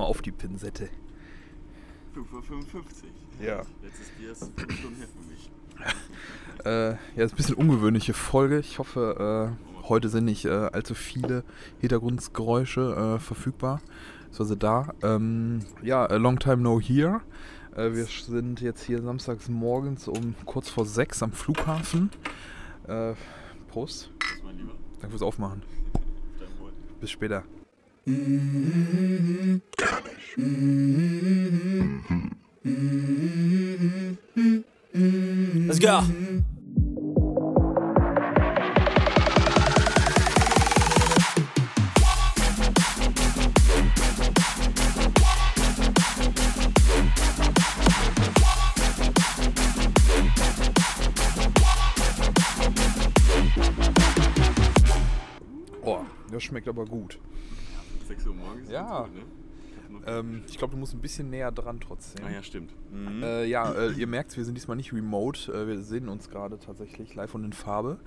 mal auf die Pinsette. 5 Uhr 55. Ja. Jetzt ist die erst 5 Stunden her für mich. Äh, ja, ist ein bisschen ungewöhnliche Folge. Ich hoffe, äh, heute sind nicht äh, allzu viele Hintergrundgeräusche äh, verfügbar. Also da. Ähm, ja, a long time no here. Äh, wir sind jetzt hier samstags morgens um kurz vor sechs am Flughafen. Äh, Prost. Was, mein Lieber? Danke fürs Aufmachen. Dein Wohl. Bis später. Let's go. Oh, das schmeckt aber gut. 6 Uhr morgens? Ja. gut, ne? Ähm, ich glaube, du musst ein bisschen näher dran trotzdem. ah ja, stimmt. Mhm. Äh, ja, äh, ihr merkt, wir sind diesmal nicht remote. Äh, wir sehen uns gerade tatsächlich live und in Farbe.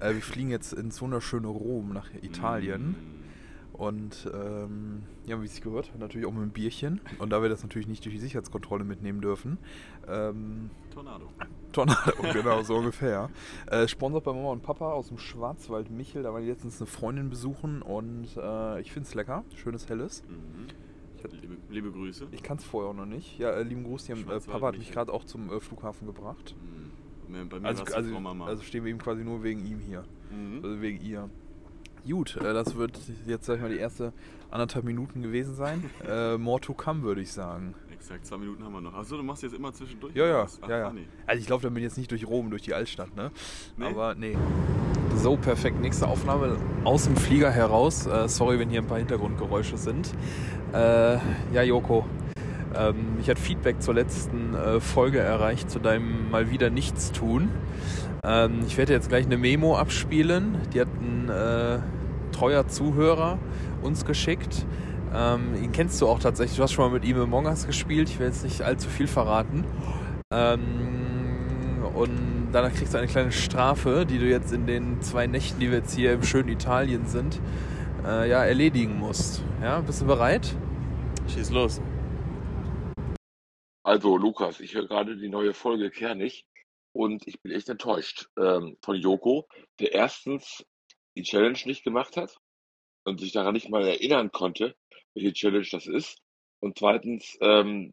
Äh, wir fliegen jetzt ins wunderschöne Rom nach Italien. Mhm. Und ähm, ja, wie es sich gehört, natürlich auch mit einem Bierchen. Und da wir das natürlich nicht durch die Sicherheitskontrolle mitnehmen dürfen. Ähm, Tornado. Tornado, genau, so ungefähr. Äh, sponsert bei Mama und Papa aus dem Schwarzwald Michel. Da war ich letztens eine Freundin besuchen und äh, ich finde es lecker. Schönes Helles. Mhm. Hab- Liebe, liebe Grüße. Ich kann es vorher auch noch nicht. Ja, äh, lieben Gruß, die haben, äh, Papa hat mich gerade auch zum äh, Flughafen gebracht. Mhm. Bei mir Also, also, also stehen wir ihm quasi nur wegen ihm hier. mhm. Also wegen ihr. Gut, äh, das wird jetzt, sag ich mal, die erste anderthalb Minuten gewesen sein. äh, more to come, würde ich sagen. Exakt, zwei Minuten haben wir noch. Achso, du machst jetzt immer zwischendurch? Ja, ja? Ach, ja, ja. funny. Also ich laufe damit jetzt nicht durch Rom, durch die Altstadt, ne? Nee? Aber nee. So, perfekt. Nächste Aufnahme aus dem Flieger heraus. Äh, sorry, wenn hier ein paar Hintergrundgeräusche sind. Äh, ja, Joko. Ähm, ich hatte Feedback zur letzten äh, Folge erreicht, zu deinem mal wieder Nichtstun. Ähm, ich werde jetzt gleich eine Memo abspielen. Die hat ein äh, treuer Zuhörer uns geschickt. Ähm, ihn kennst du auch tatsächlich. Du hast schon mal mit ihm Among Us gespielt. Ich will jetzt nicht allzu viel verraten. Ähm, und danach kriegst du eine kleine Strafe, die du jetzt in den zwei Nächten, die wir jetzt hier im schönen Italien sind, äh, ja, erledigen musst. Ja, bist du bereit? Schieß los. Also, Lukas, ich höre gerade die neue Folge Kernig und ich bin echt enttäuscht ähm, von Joko, der erstens die Challenge nicht gemacht hat und sich daran nicht mal erinnern konnte, welche Challenge das ist. Und zweitens, ähm,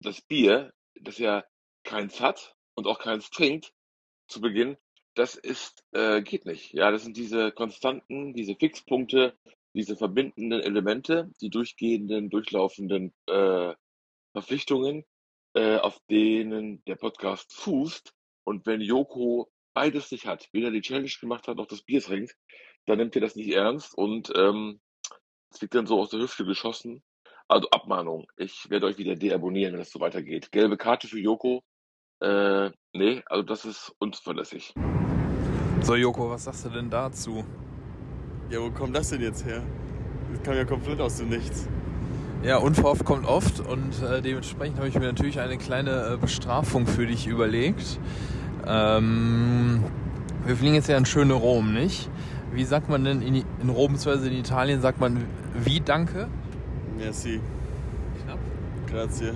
das Bier, das ja keins hat und auch keins trinkt zu Beginn, das ist, äh, geht nicht. Ja, das sind diese Konstanten, diese Fixpunkte, diese verbindenden Elemente, die durchgehenden, durchlaufenden äh, Verpflichtungen, äh, auf denen der Podcast fußt. Und wenn Joko beides nicht hat, weder die Challenge gemacht hat, noch das Bier trinkt, dann nimmt er das nicht ernst und ähm, es wird dann so aus der Hüfte geschossen. Also Abmahnung. Ich werde euch wieder deabonnieren, wenn das so weitergeht. Gelbe Karte für Joko. Äh, nee, also das ist unzuverlässig. So, Joko, was sagst du denn dazu? Ja, wo kommt das denn jetzt her? Das kam ja komplett aus dem Nichts. Ja, unverhofft kommt oft und äh, dementsprechend habe ich mir natürlich eine kleine äh, Bestrafung für dich überlegt. Ähm, wir fliegen jetzt ja in schöne Rom, nicht? Wie sagt man denn in, in Rom bzw. in Italien, sagt man wie Danke? Merci. Knapp. Grazie.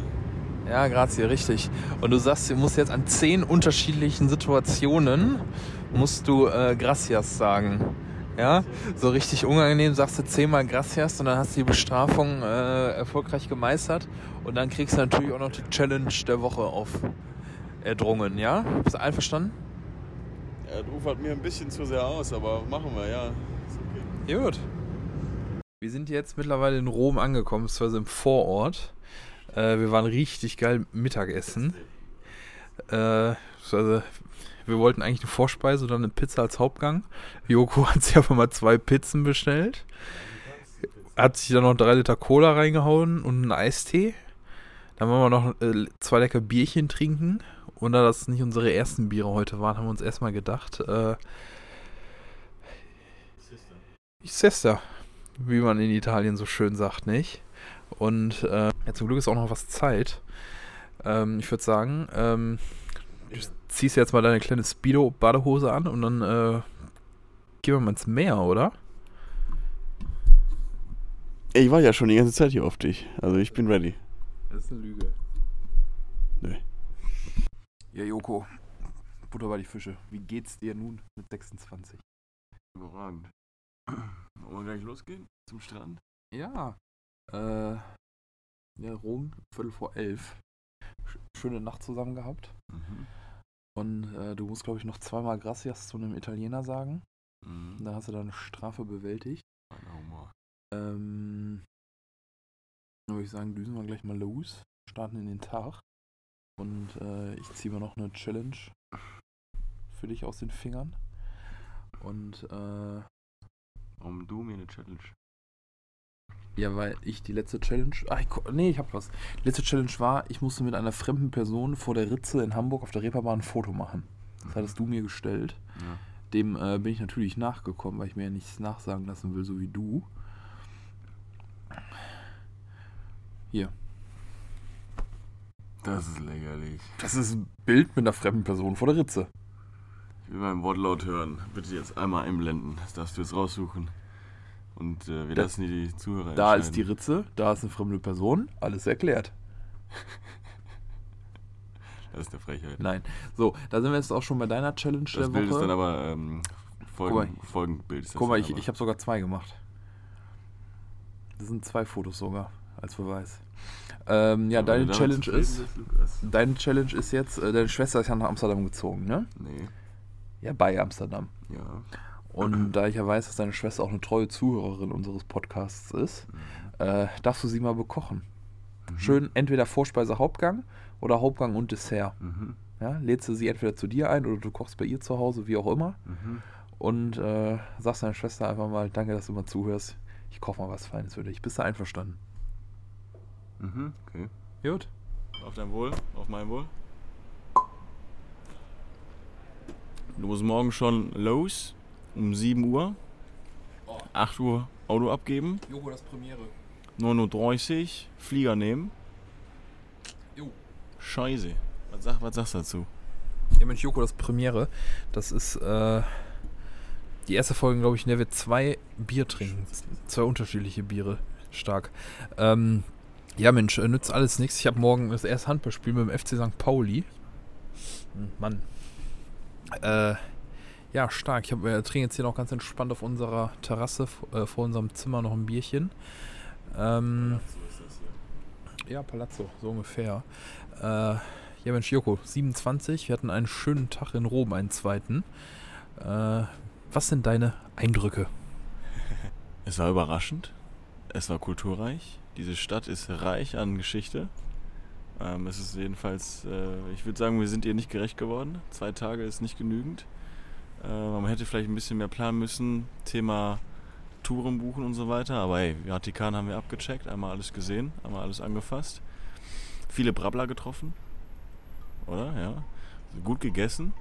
Ja, grazie, richtig. Und du sagst, du musst jetzt an zehn unterschiedlichen Situationen musst du äh, gracias sagen. Ja, so richtig unangenehm sagst du zehnmal gracias und dann hast du die Bestrafung äh, erfolgreich gemeistert und dann kriegst du natürlich auch noch die Challenge der Woche auf erdrungen, ja? Bist du einverstanden? Ja, das ufert mir ein bisschen zu sehr aus, aber machen wir, ja. Ist okay. Gut. Wir sind jetzt mittlerweile in Rom angekommen, beziehungsweise im Vorort. Äh, wir waren richtig geil Mittagessen. Äh, also, wir wollten eigentlich eine Vorspeise und dann eine Pizza als Hauptgang. Joko hat sich einfach mal zwei Pizzen bestellt. Hat sich dann noch drei Liter Cola reingehauen und einen Eistee. Dann wollen wir noch äh, zwei lecker Bierchen trinken. Und da das nicht unsere ersten Biere heute waren, haben wir uns erstmal gedacht, äh, Sister, wie man in Italien so schön sagt, nicht? Und äh, ja, zum Glück ist auch noch was Zeit. Ähm, ich würde sagen, ähm, du ziehst jetzt mal deine kleine Speedo-Badehose an und dann äh, gehen wir mal ins Meer, oder? Ich war ja schon die ganze Zeit hier auf dich. Also ich bin ready. Das ist eine Lüge. Nö. Ja, Joko. Butter bei die Fische. Wie geht's dir nun mit 26? Überragend. Wollen wir gleich losgehen zum Strand? Ja. Äh. Ja, Rom, Viertel vor elf. Sch- Schöne Nacht zusammen gehabt. Mhm. Und äh, du musst, glaube ich, noch zweimal Gracias zu einem Italiener sagen. Mhm. Da hast du deine Strafe bewältigt. Feiner Humor. Ähm, dann würde ich sagen, düsen wir gleich mal los, starten in den Tag. Und äh, ich ziehe mir noch eine Challenge für dich aus den Fingern. Und äh, Warum du mir eine Challenge? ja, weil ich die letzte Challenge. Ach, ich, nee, ich hab was. Die letzte Challenge war, ich musste mit einer fremden Person vor der Ritze in Hamburg auf der Reeperbahn ein Foto machen. Das hattest du mir gestellt. Ja. Dem äh, bin ich natürlich nachgekommen, weil ich mir ja nichts nachsagen lassen will, so wie du. Hier. Das ist lächerlich. Das ist ein Bild mit einer fremden Person vor der Ritze. Ich will meinen Wortlaut hören. Bitte jetzt einmal einblenden. Das darfst du jetzt raussuchen. Und äh, wir Da- lassen die Zuhörer Da ist die. Ritze, da ist eine fremde Person, alles erklärt. Das ist eine Frechheit. Nein. So, da sind wir jetzt auch schon bei deiner Challenge Das der Bild Woche. ist dann aber ähm, Folgen, mal, Folgenbild. Ist das Guck mal, ich, ich habe sogar zwei gemacht. Das sind zwei Fotos sogar, als Beweis. Ähm, ja, deine Challenge ist, deine Challenge ist jetzt, äh, deine Schwester ist ja nach Amsterdam gezogen, ne? Nee, Ja, bei Amsterdam. ja. Und da ich ja weiß, dass deine Schwester auch eine treue Zuhörerin unseres Podcasts ist, äh, darfst du sie mal bekochen. Mhm. Schön entweder Vorspeise, Hauptgang oder Hauptgang und Dessert. Mhm. Ja, lädst du sie entweder zu dir ein oder du kochst bei ihr zu Hause, wie auch immer. Mhm. Und äh, sagst deiner Schwester einfach mal, danke, dass du mal zuhörst. Ich koche mal was Feines für dich. Bist du einverstanden? Mhm. Okay. Gut. Auf dein Wohl, auf mein Wohl. Du musst morgen schon los, um 7 Uhr. 8 Uhr Auto abgeben, Joko, das Premiere. 9.30 Uhr Flieger nehmen. Jo. Scheiße. Was, sag, was sagst du dazu? Ja, Mensch, Joko, das Premiere. Das ist äh, die erste Folge, glaube ich, in der wir zwei Bier trinken. Zwei unterschiedliche Biere. Stark. Ähm, ja, Mensch, äh, nützt alles nichts. Ich habe morgen das erste Handballspiel mit dem FC St. Pauli. Hm, Mann. Äh, ja, stark. Ich hab, äh, trinke jetzt hier noch ganz entspannt auf unserer Terrasse äh, vor unserem Zimmer noch ein Bierchen. Ähm, ja, Palazzo, so ungefähr. Äh, ja, Mensch, Joko, 27. Wir hatten einen schönen Tag in Rom, einen zweiten. Äh, was sind deine Eindrücke? Es war überraschend. Es war kulturreich. Diese Stadt ist reich an Geschichte. Ähm, es ist jedenfalls, äh, ich würde sagen, wir sind ihr nicht gerecht geworden. Zwei Tage ist nicht genügend. Äh, man hätte vielleicht ein bisschen mehr planen müssen. Thema Touren buchen und so weiter. Aber hey, Vatikan haben wir abgecheckt, einmal alles gesehen, einmal alles angefasst. Viele Brabbler getroffen. Oder? Ja. Gut gegessen.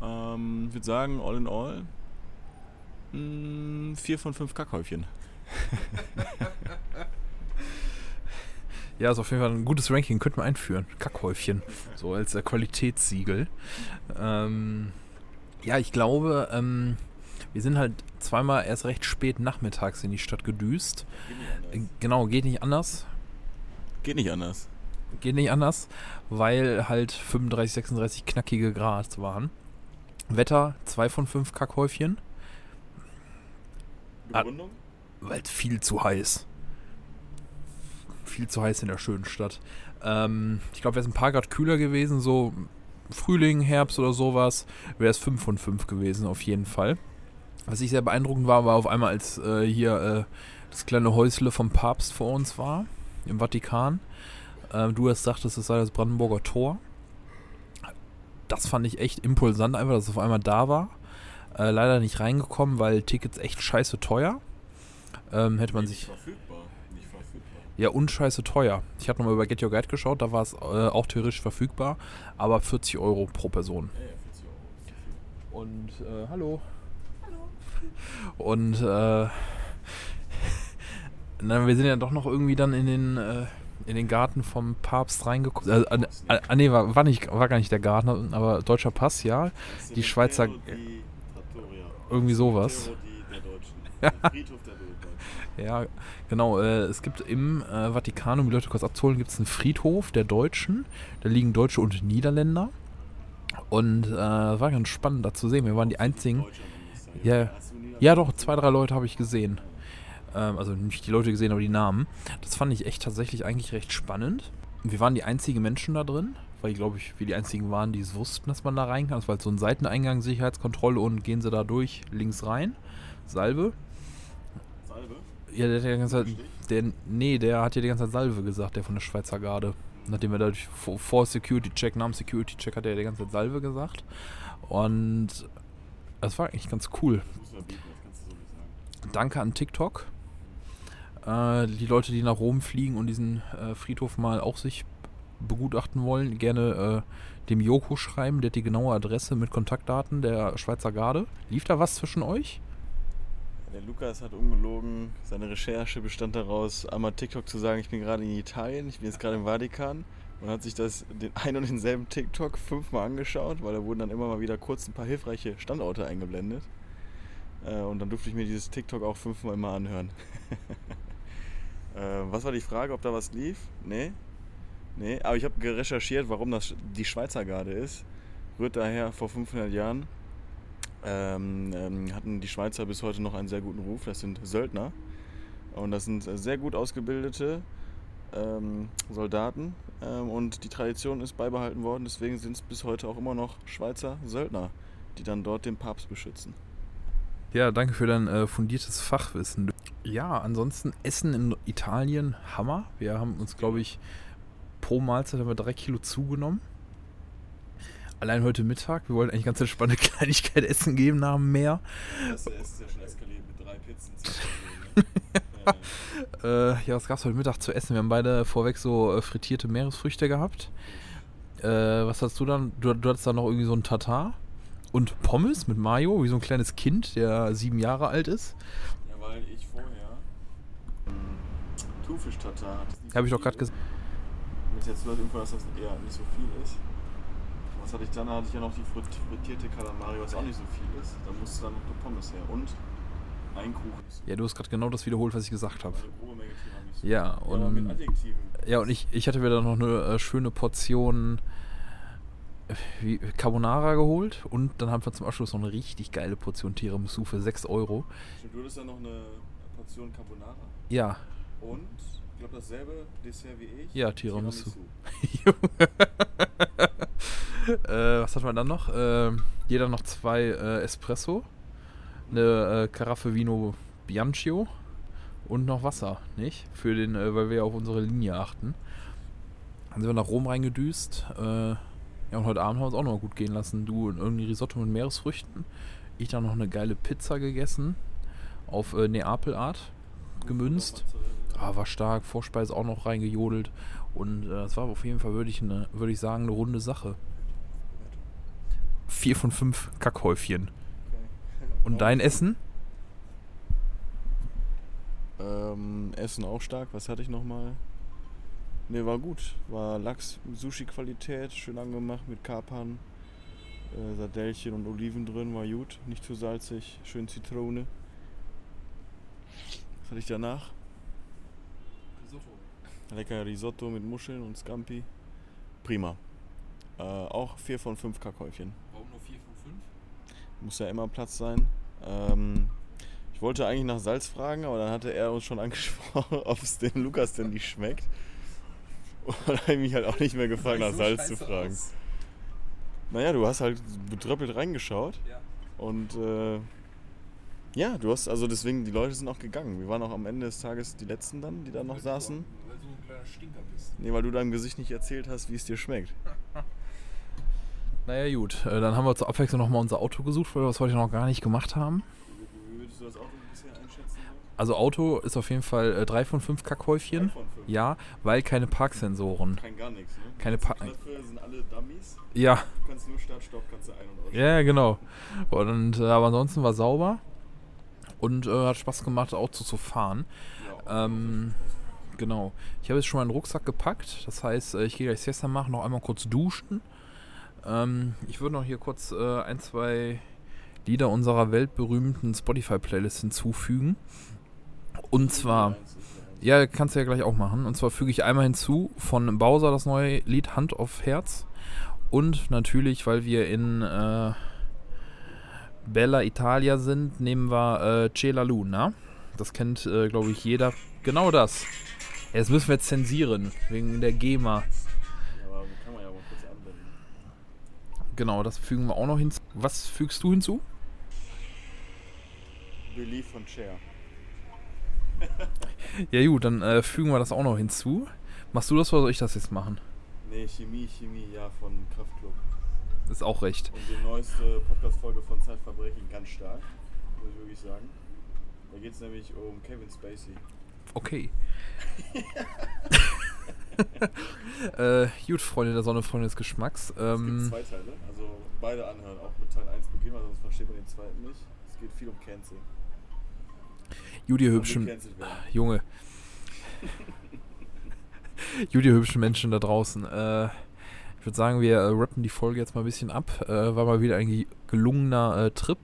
Ähm, ich würde sagen, all in all, mh, vier von fünf Kackhäufchen. Ja, ist auf jeden Fall ein gutes Ranking, könnten wir einführen. Kackhäufchen. So als äh, Qualitätssiegel. Ähm, ja, ich glaube, ähm, wir sind halt zweimal erst recht spät nachmittags in die Stadt gedüst. Äh, Genau, geht nicht anders. Geht nicht anders. Geht nicht anders, weil halt 35, 36 knackige Grad waren. Wetter 2 von 5 Kackhäufchen, Begründung? weil es viel zu heiß. Viel zu heiß in der schönen Stadt. Ähm, ich glaube, wäre es ein paar Grad kühler gewesen, so Frühling, Herbst oder sowas, wäre es 5 von 5 gewesen, auf jeden Fall. Was ich sehr beeindruckend war, war auf einmal, als äh, hier äh, das kleine Häusle vom Papst vor uns war, im Vatikan. Äh, du hast sagtest, es sei das Brandenburger Tor. Das fand ich echt impulsant, einfach, dass es auf einmal da war. Äh, leider nicht reingekommen, weil Tickets echt scheiße teuer. Ähm, hätte man sich. verfügbar. Ja, und scheiße teuer. Ich habe nochmal über Get Your Guide geschaut, da war es äh, auch theoretisch verfügbar, aber 40 Euro pro Person. Ja, ja, 40 Euro. Und, äh, hallo. Und, äh, na, wir sind ja doch noch irgendwie dann in den, äh, in den Garten vom Papst reingekommen. Also, an, an, an, nee, war, war, nicht, war gar nicht der Garten, aber deutscher Pass, ja. Die Schweizer- Irgendwie sowas. der Friedhof der. Ja, genau. Äh, es gibt im äh, Vatikan, um die Leute kurz abzuholen, gibt es einen Friedhof der Deutschen. Da liegen Deutsche und Niederländer. Und äh, war ganz spannend da zu sehen. Wir waren die einzigen. Ja, ja, doch, zwei, drei Leute habe ich gesehen. Ähm, also nicht die Leute gesehen, aber die Namen. Das fand ich echt tatsächlich eigentlich recht spannend. Wir waren die einzigen Menschen da drin, weil, glaube ich, wir die einzigen waren, die es wussten, dass man da rein kann. Das war halt so ein Seiteneingang, Sicherheitskontrolle und gehen sie da durch, links rein. Salbe. Salbe? Ja, der hat ja die ganze Zeit. Der, nee, der hat ja die ganze Zeit Salve gesagt, der von der Schweizer Garde. Nachdem er dadurch vor, vor Security Check, nach dem Security Check hat er die ganze Zeit Salve gesagt. Und das war eigentlich ganz cool. Danke an TikTok. Äh, die Leute, die nach Rom fliegen und diesen äh, Friedhof mal auch sich begutachten wollen, gerne äh, dem Joko schreiben. Der hat die genaue Adresse mit Kontaktdaten der Schweizer Garde. Lief da was zwischen euch? Der Lukas hat ungelogen. Seine Recherche bestand daraus, einmal TikTok zu sagen, ich bin gerade in Italien, ich bin jetzt gerade im Vatikan. Man hat sich das den ein und denselben TikTok fünfmal angeschaut, weil da wurden dann immer mal wieder kurz ein paar hilfreiche Standorte eingeblendet. Äh, und dann durfte ich mir dieses TikTok auch fünfmal immer anhören. äh, was war die Frage, ob da was lief? Nee. Nee, aber ich habe recherchiert, warum das die Schweizer Garde ist. Rührt daher vor 500 Jahren ähm, ähm, hatten die Schweizer bis heute noch einen sehr guten Ruf. Das sind Söldner. Und das sind sehr gut ausgebildete ähm, Soldaten. Ähm, und die Tradition ist beibehalten worden. Deswegen sind es bis heute auch immer noch Schweizer Söldner, die dann dort den Papst beschützen. Ja, danke für dein äh, fundiertes Fachwissen. Ja, ansonsten Essen in Italien, Hammer. Wir haben uns, glaube ich, pro Mahlzeit haben wir drei Kilo zugenommen. Allein heute Mittag. Wir wollten eigentlich ganz entspannte Kleinigkeit essen geben nach dem Meer. Das ist ja schon eskaliert mit drei Pizzen. Äh, ja, was gab es heute Mittag zu essen? Wir haben beide vorweg so äh, frittierte Meeresfrüchte gehabt. Äh, was hast du dann? Du, du hattest dann noch irgendwie so ein Tatar und Pommes mit Mayo, wie so ein kleines Kind, der sieben Jahre alt ist. Ja, weil ich vorher ähm, Thunfisch-Tatar hatte. Habe ich doch gerade gesagt. Mit jetzt nur Info, dass das eher nicht so viel ist. Was hatte ich dann? Da hatte ich ja noch die frit- frittierte Kalamari, was auch nicht so viel ist. Da musste dann noch eine Pommes her. Und ein Kuchen. Ja, du hast gerade genau das wiederholt, was ich gesagt habe. Tiramisu. Ja, und, ja, und ich, ich hatte mir dann noch eine äh, schöne Portion äh, wie, Carbonara geholt und dann haben wir zum Abschluss noch eine richtig geile Portion Tiramisu für 6 Euro. Stimmt, Du hattest dann noch eine Portion Carbonara. Ja, Und, ich glaube, dasselbe Dessert wie ich. Ja, Tiramisu. äh, was hat man dann noch? Ähm, jeder noch zwei äh, Espresso, eine äh, Karaffe Vino Bianchio und noch Wasser, nicht? Für den, äh, weil wir ja auf unsere Linie achten. Dann sind wir nach Rom reingedüst. Äh, ja, und heute Abend haben wir uns auch noch mal gut gehen lassen. Du irgendwie Risotto mit Meeresfrüchten. Ich dann noch eine geile Pizza gegessen. Auf äh, Neapel-Art gemünzt. Ah, war stark, Vorspeise auch noch reingejodelt. Und äh, es war auf jeden Fall, würde ich, eine, würde ich sagen, eine runde Sache. Vier von fünf Kackhäufchen. Und dein Essen? Ähm, Essen auch stark. Was hatte ich nochmal? Ne, war gut. War Lachs, Sushi-Qualität, schön angemacht mit Kapern, äh, Sardellchen und Oliven drin, war gut. Nicht zu salzig, schön Zitrone. Was hatte ich danach? Lecker Risotto mit Muscheln und Scampi. Prima. Äh, auch 4 von 5 Kackhäufchen. Warum nur vier von fünf? Muss ja immer Platz sein. Ähm, ich wollte eigentlich nach Salz fragen, aber dann hatte er uns schon angesprochen, ob es dem Lukas denn nicht schmeckt. Und dann habe ich mich halt auch nicht mehr gefragt, nach Salz zu fragen. Naja, du hast halt betröppelt reingeschaut Ja. und äh, ja, du hast, also deswegen, die Leute sind auch gegangen. Wir waren auch am Ende des Tages die Letzten dann, die da noch saßen. Weil du ein kleiner Stinker bist. Nee, weil du deinem Gesicht nicht erzählt hast, wie es dir schmeckt. Naja, gut. Äh, dann haben wir zur Abwechslung nochmal unser Auto gesucht, weil wir das heute noch gar nicht gemacht haben. Wie würdest du das Auto bisher einschätzen? Also Auto ist auf jeden Fall äh, drei von fünf Kackhäufchen. von fünf. Ja, weil keine Parksensoren. Kein gar nichts, ne? Keine Die Pa- Knöpfe sind alle Dummies. Ja, Du kannst nur Start, Stopp, kannst du ein- und ausstellen. ja, genau. Und äh, aber ansonsten war sauber und äh, hat Spaß gemacht, Auto zu fahren. Ja, Ähm, genau. Ich habe jetzt schon meinen Rucksack gepackt. Das heißt, äh, ich gehe gleich Siesta machen, noch einmal kurz duschen. Ähm, ich würde noch hier kurz äh, ein, zwei Lieder unserer weltberühmten Spotify-Playlist hinzufügen. Und zwar, ja, kannst du ja gleich auch machen. Und zwar füge ich einmal hinzu von Bowser das neue Lied Hand auf Herz. Und natürlich, weil wir in äh, Bella Italia sind, nehmen wir äh, Cela Luna. Das kennt, äh, glaube ich, jeder. Genau das. Das müssen wir jetzt zensieren, wegen der GEMA. Aber kann man ja mal kurz anwenden. Genau, das fügen wir auch noch hinzu. Was fügst du hinzu? Belief von Cher. Ja gut, dann äh, fügen wir das auch noch hinzu. Machst du das oder soll ich das jetzt machen? Nee, Chemie, Chemie, ja, von Kraftklub. Ist auch recht. Und die neueste Podcast-Folge von Zeitverbrechen ganz stark, muss ich wirklich sagen. Da geht es nämlich um Kevin Spacey. Okay. äh, gut, Freunde der Sonne, Freunde des Geschmacks. Es gibt Ähm, zwei Teile, also beide anhören, auch mit Teil 1 beginnen, weil sonst versteht man den zweiten nicht. Es geht viel um Cancel. gut, ihr Man will hübschen. werden. Junge. ihr hübschen Menschen da draußen. Äh, ich würde sagen, wir äh, rappen die Folge jetzt mal ein bisschen ab. Äh, war mal wieder ein ge- gelungener äh, Trip.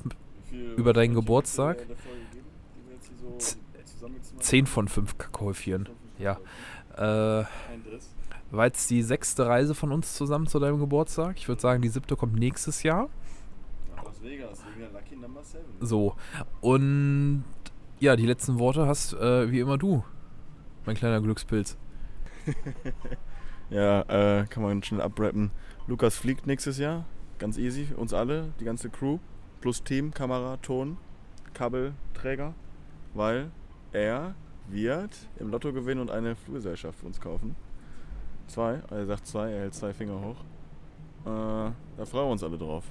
Über deinen Punkte Geburtstag? geben, die wir jetzt hier so Z- zusammengezogen haben? 10 von 5 Kackhäufchen. Ja. Äh, war jetzt die sechste Reise von uns zusammen zu deinem Geburtstag. Ich würde sagen, die siebte kommt nächstes Jahr. Nach Las Vegas, wegen der Lucky Number 7. So. Und ja, die letzten Worte hast äh, wie immer du, mein kleiner Glückspilz. Ja, äh, kann man schnell abrappen. Lukas fliegt nächstes Jahr. Ganz easy. Uns alle, die ganze Crew. Plus Team, Kamera, Ton, Kabelträger. Weil er wird im Lotto gewinnen und eine Fluggesellschaft für uns kaufen. Zwei, er sagt zwei, er hält zwei Finger hoch. Äh, da freuen wir uns alle drauf.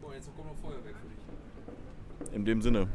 Boah, jetzt kommt noch Feuerwerk für dich. In dem Sinne,